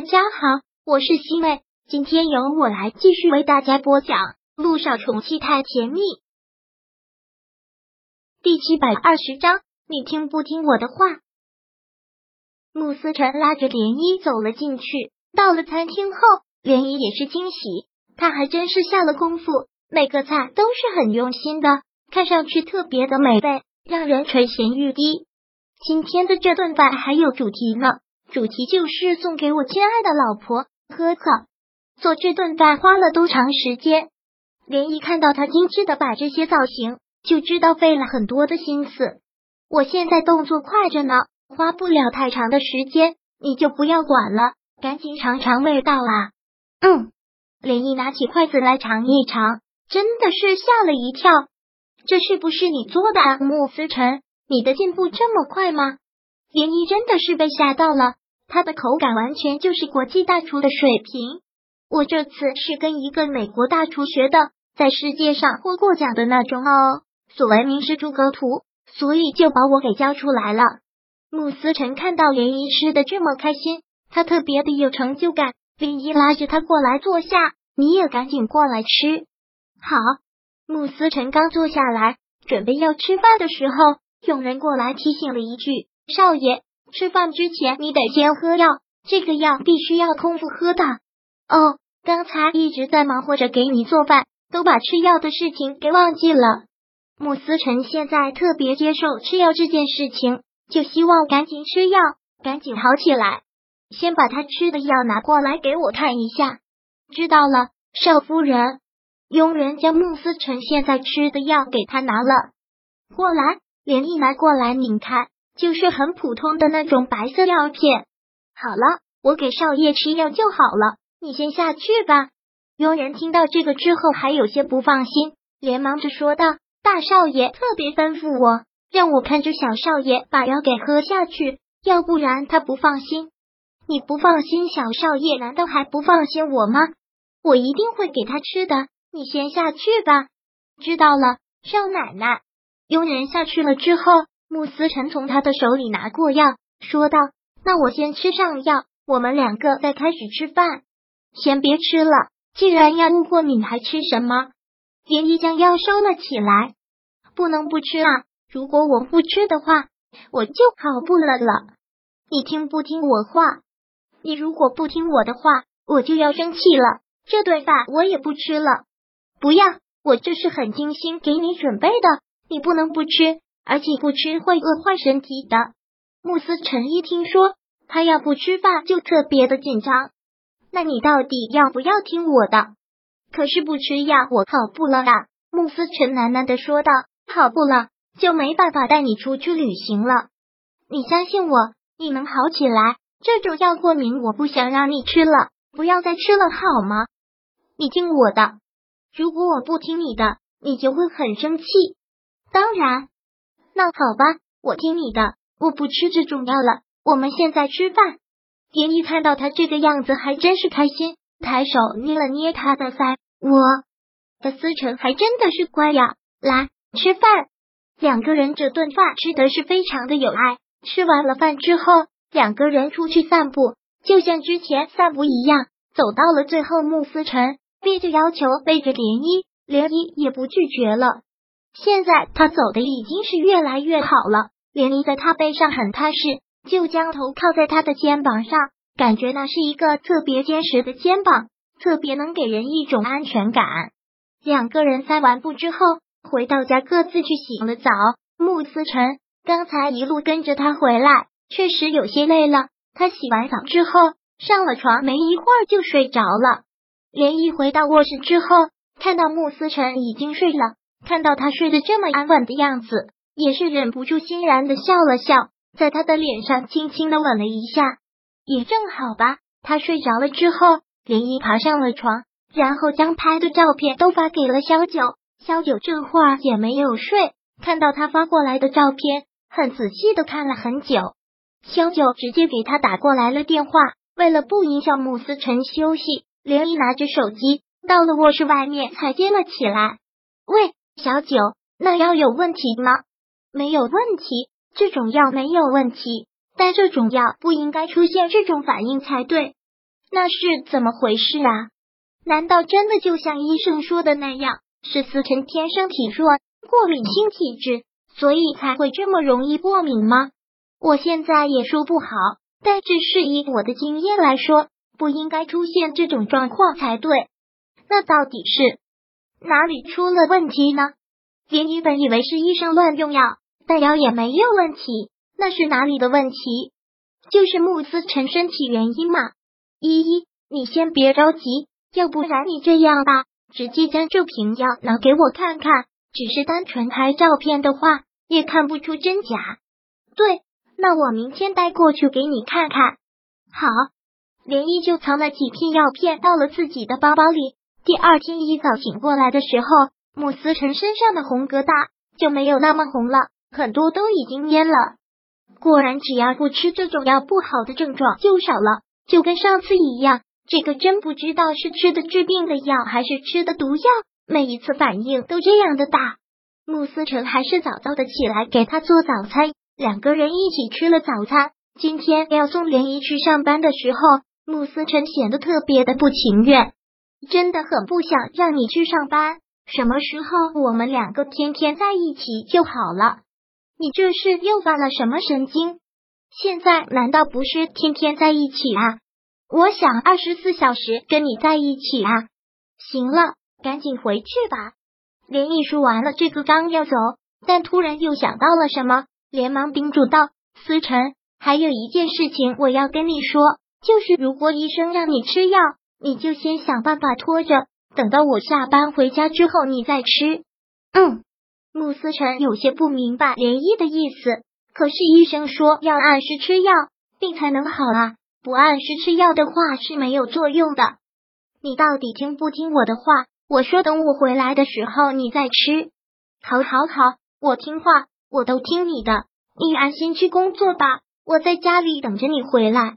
大家好，我是西妹，今天由我来继续为大家播讲《路上宠妻太甜蜜》第七百二十章。你听不听我的话？穆思辰拉着涟漪走了进去。到了餐厅后，涟漪也是惊喜，他还真是下了功夫，每个菜都是很用心的，看上去特别的美味，让人垂涎欲滴。今天的这顿饭还有主题呢。主题就是送给我亲爱的老婆。呵呵，做这顿饭花了多长时间？连一看到他精致的摆这些造型，就知道费了很多的心思。我现在动作快着呢，花不了太长的时间，你就不要管了，赶紧尝尝味道啊！嗯，连一拿起筷子来尝一尝，真的是吓了一跳。这是不是你做的，穆思辰？你的进步这么快吗？连一真的是被吓到了。它的口感完全就是国际大厨的水平。我这次是跟一个美国大厨学的，在世界上获过奖的那种哦。所谓名师诸葛图，所以就把我给教出来了。穆思辰看到涟漪吃的这么开心，他特别的有成就感。涟漪拉着他过来坐下，你也赶紧过来吃。好，穆思辰刚坐下来准备要吃饭的时候，佣人过来提醒了一句：“少爷。”吃饭之前你得先喝药，这个药必须要空腹喝的。哦，刚才一直在忙活着给你做饭，都把吃药的事情给忘记了。穆思辰现在特别接受吃药这件事情，就希望赶紧吃药，赶紧好起来。先把他吃的药拿过来给我看一下。知道了，少夫人。佣人将穆思辰现在吃的药给他拿了过来，连一拿过来拧开。就是很普通的那种白色药片。好了，我给少爷吃药就好了，你先下去吧。佣人听到这个之后还有些不放心，连忙着说道：“大少爷特别吩咐我，让我看着小少爷把药给喝下去，要不然他不放心。你不放心小少爷，难道还不放心我吗？我一定会给他吃的，你先下去吧。知道了，少奶奶。佣人下去了之后。穆思辰从他的手里拿过药，说道：“那我先吃上药，我们两个再开始吃饭。先别吃了，既然药物过敏，还吃什么？”连漪将药收了起来，不能不吃啊！如果我不吃的话，我就跑步了了。你听不听我话？你如果不听我的话，我就要生气了。这顿饭我也不吃了。不要，我这是很精心给你准备的，你不能不吃。而且不吃会饿坏身体的。穆斯辰一听说他要不吃饭，就特别的紧张。那你到底要不要听我的？可是不吃药，我跑步了啊！穆斯辰喃喃的说道：“跑步了就没办法带你出去旅行了。你相信我，你能好起来。这种药过敏，我不想让你吃了，不要再吃了好吗？你听我的，如果我不听你的，你就会很生气。当然。”那好吧，我听你的，我不吃这种药了。我们现在吃饭。蝶衣看到他这个样子，还真是开心，抬手捏了捏他的腮。我的思成还真的是乖呀，来吃饭。两个人这顿饭吃的是非常的有爱。吃完了饭之后，两个人出去散步，就像之前散步一样。走到了最后，穆思成憋着要求背着涟漪，涟漪也不拒绝了。现在他走的已经是越来越好了，连漪在他背上很踏实，就将头靠在他的肩膀上，感觉那是一个特别坚实的肩膀，特别能给人一种安全感。两个人散完步之后，回到家各自去洗了澡。穆思辰刚才一路跟着他回来，确实有些累了。他洗完澡之后上了床，没一会儿就睡着了。连漪回到卧室之后，看到穆思辰已经睡了。看到他睡得这么安稳的样子，也是忍不住欣然的笑了笑，在他的脸上轻轻的吻了一下。也正好吧。他睡着了之后，连漪爬上了床，然后将拍的照片都发给了萧九。萧九这会儿也没有睡，看到他发过来的照片，很仔细的看了很久。萧九直接给他打过来了电话，为了不影响穆思辰休息，连漪拿着手机到了卧室外面才接了起来。喂。小九，那药有问题吗？没有问题，这种药没有问题，但这种药不应该出现这种反应才对。那是怎么回事啊？难道真的就像医生说的那样，是思辰天生体弱，过敏性体质，所以才会这么容易过敏吗？我现在也说不好，但只是以我的经验来说，不应该出现这种状况才对。那到底是哪里出了问题呢？连一本以为是医生乱用药，但药也没有问题，那是哪里的问题？就是穆思辰身体原因嘛。依依，你先别着急，要不然你这样吧，直接将这瓶药拿给我看看。只是单纯拍照片的话，也看不出真假。对，那我明天带过去给你看看。好，连依就藏了几片药片到了自己的包包里。第二天一早醒过来的时候，穆思辰身上的红疙瘩就没有那么红了，很多都已经蔫了。果然，只要不吃这种药，不好的症状就少了。就跟上次一样，这个真不知道是吃的治病的药，还是吃的毒药。每一次反应都这样的大。穆思成还是早早的起来给他做早餐，两个人一起吃了早餐。今天要送莲姨去上班的时候，穆思成显得特别的不情愿，真的很不想让你去上班。什么时候我们两个天天在一起就好了？你这是又发了什么神经？现在难道不是天天在一起啊？我想二十四小时跟你在一起啊！行了，赶紧回去吧。连毅说完了这个，刚要走，但突然又想到了什么，连忙叮嘱道：“思辰，还有一件事情我要跟你说，就是如果医生让你吃药，你就先想办法拖着，等到我下班回家之后你再吃。”嗯，穆思辰有些不明白连毅的意思。可是医生说要按时吃药，病才能好啊！不按时吃药的话是没有作用的。你到底听不听我的话？我说等我回来的时候你再吃。好，好，好，我听话，我都听你的。你安心去工作吧，我在家里等着你回来。